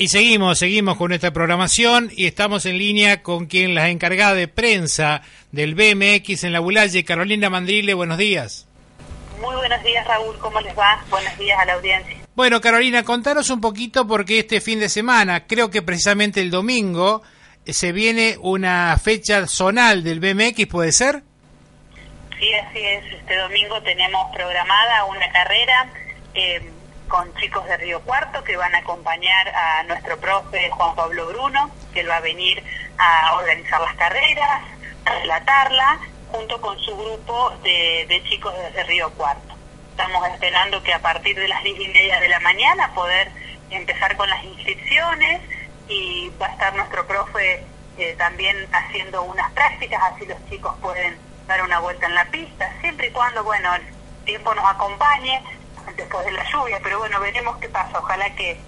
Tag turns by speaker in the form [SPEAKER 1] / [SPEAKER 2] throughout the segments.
[SPEAKER 1] Y seguimos, seguimos con nuestra programación y estamos en línea con quien la encargada de prensa del BMX en la Bulalle, Carolina Mandrile. Buenos días.
[SPEAKER 2] Muy buenos días, Raúl. ¿Cómo les va? Buenos días a la audiencia.
[SPEAKER 1] Bueno, Carolina, contanos un poquito porque este fin de semana, creo que precisamente el domingo, eh, se viene una fecha zonal del BMX, ¿puede ser?
[SPEAKER 2] Sí, así es. Este domingo tenemos programada una carrera. Eh, con chicos de Río Cuarto que van a acompañar a nuestro profe Juan Pablo Bruno, que él va a venir a organizar las carreras, a relatarla, junto con su grupo de, chicos desde Río Cuarto. Estamos esperando que a partir de las 10 y media de la mañana poder empezar con las inscripciones y va a estar nuestro profe eh, también haciendo unas prácticas, así los chicos pueden dar una vuelta en la pista, siempre y cuando, bueno, el tiempo nos acompañe, después de la lluvia, pero bueno, veremos qué pasa. Ojalá que,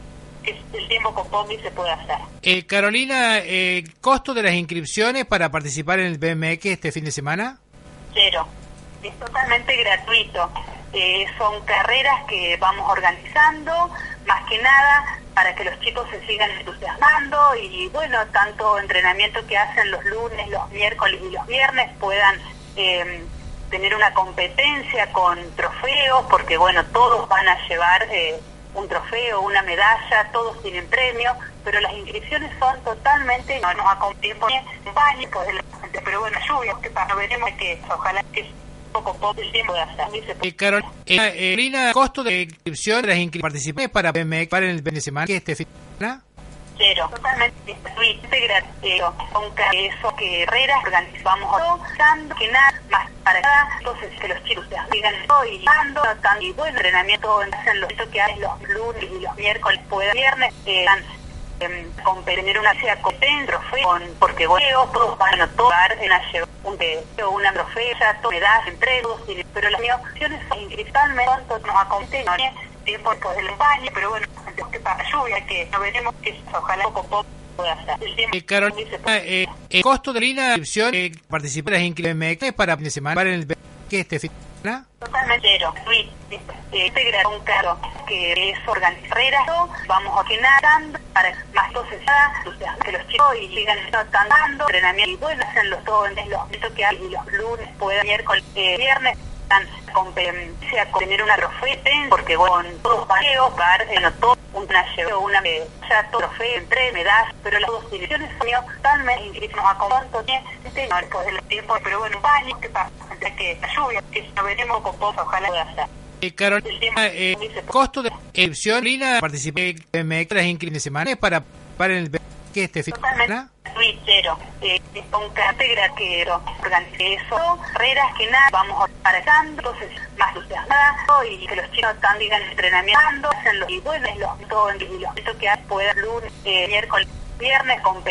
[SPEAKER 2] el tiempo con Pombi se pueda hacer.
[SPEAKER 1] Eh, Carolina, eh, ¿costo de las inscripciones para participar en el BMX este fin de semana?
[SPEAKER 2] Cero. Es totalmente gratuito. Eh, son carreras que vamos organizando, más que nada para que los chicos se sigan entusiasmando y bueno, tanto entrenamiento que hacen los lunes, los miércoles y los viernes puedan eh, tener una competencia con trofeos, porque bueno, todos van a llevar eh, un trofeo, una medalla, todos tienen premio, pero las inscripciones son totalmente, no nos acompañan baño, pues, pero bueno, lluvia, que para veremos que ojalá que poco poco el tiempo de hacer.
[SPEAKER 1] Eh, Carolina, eh, costo de inscripción de las inscripciones para BMX para el fin de semana, que este fin de semana?
[SPEAKER 2] Cero, totalmente gratuito, con eso que Herrera organizamos dando que nada más para nada, entonces que los chicos se sigan y dando y buen entrenamiento en los que hay los lunes y los miércoles, puede viernes, eh, con tener una sea con trofeo, con, porque bueno, todos van a tomar en un una trofea, todo me da entre todos, pero las opciones principalmente nos acompañan tiempo después del baño, pero bueno, que para lluvia, que no veremos que ojalá poco poco
[SPEAKER 1] eh, Carolina, eh, el costo de la inscripción eh, participar en MX para fin de semana para el que este fin de semana.
[SPEAKER 2] Totalmente cero. Este un caro que es organizar vamos a quedar para más entonces que los chicos y sigan dando entrenamiento y bueno, hacen los todos en los que hay los lunes, pueden miércoles, eh, competencia con tener una trofea porque con todos paseos, bar, no todo, una llevo, una medalla, trofeo, entre medallas, pero las dos direcciones son totalmente inscritos a cuánto este no después del tiempo, pero bueno, baño, que pasa, que la lluvia, que no veremos con vos, ojalá pueda hacer.
[SPEAKER 1] Eh, Carolina, eh, costo de inscripción, Lina, participé en las inscripciones de semana para, para el este fin de semana
[SPEAKER 2] cero. Eh, un cátedra que organice eso, carreras que nada, vamos entonces más entusiasmado y que los chicos están digan entrenamiento, hacen los y bueno, los todo en los que pueda lunes, eh, miércoles, viernes con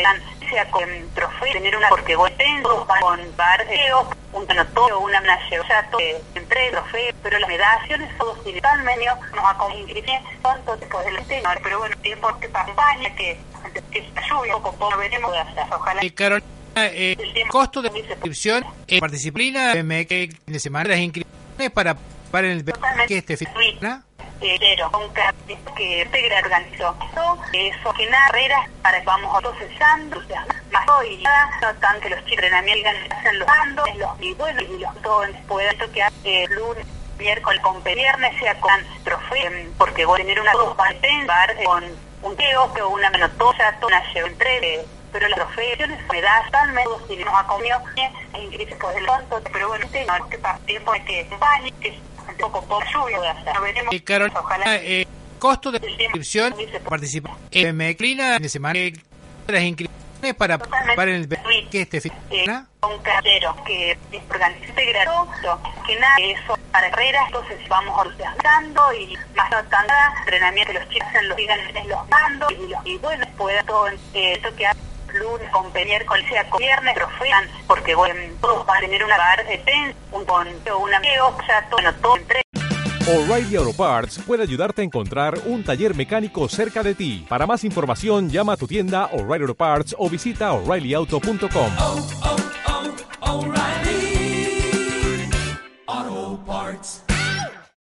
[SPEAKER 2] sea con trofeo, tener una porque vos tengo con barreos, un todo, una medalla, todo entre trofeo, pero las medallas todos totalmente nos acompañan tanto después del tema, pero bueno, tiempo que acompaña que que lluvia, poco poco veremos de hacer, ojalá.
[SPEAKER 1] Eh, Carolina, eh, el costo de inscripción, eh, participlina, me que de semana las inscripciones para para el que este fin
[SPEAKER 2] cero, un que Integra organizó eso, que nada, carreras para que vamos procesando, o sea, más y nada, no tanto que los chicos entrenamientos hacen los dando, los y bueno, y los todos pueden tocar eh, lunes, miércoles, con viernes, sea con trofeo, porque voy a tener una dos para con un teo, que una menotosa, una entre pero las profesiones me da tal menos si nos ha comido en crisis por el tonto, pero bueno, no es que para tiempo es que un poco por lluvia de hacer. Veremos,
[SPEAKER 1] eh, Carol, ojalá. Eh, costo de inscripción, participa en Meclina de semana las inscripciones para, para el que este fin
[SPEAKER 2] eh, un cartero que organiza gratuito que nada eso para carreras, entonces vamos organizando y más notando entrenamiento que los chicos en los en los mandos y, los, y bueno, pueda todo eh, esto que lunes con miércoles, sea con viernes, pero fueran, porque bueno, todos van a tener una bar de pen, un con un amigo, o sea, todo, bueno, todo entre
[SPEAKER 3] O'Reilly Auto Parts puede ayudarte a encontrar un taller mecánico cerca de ti. Para más información, llama a tu tienda O'Reilly Auto Parts o visita oreillyauto.com.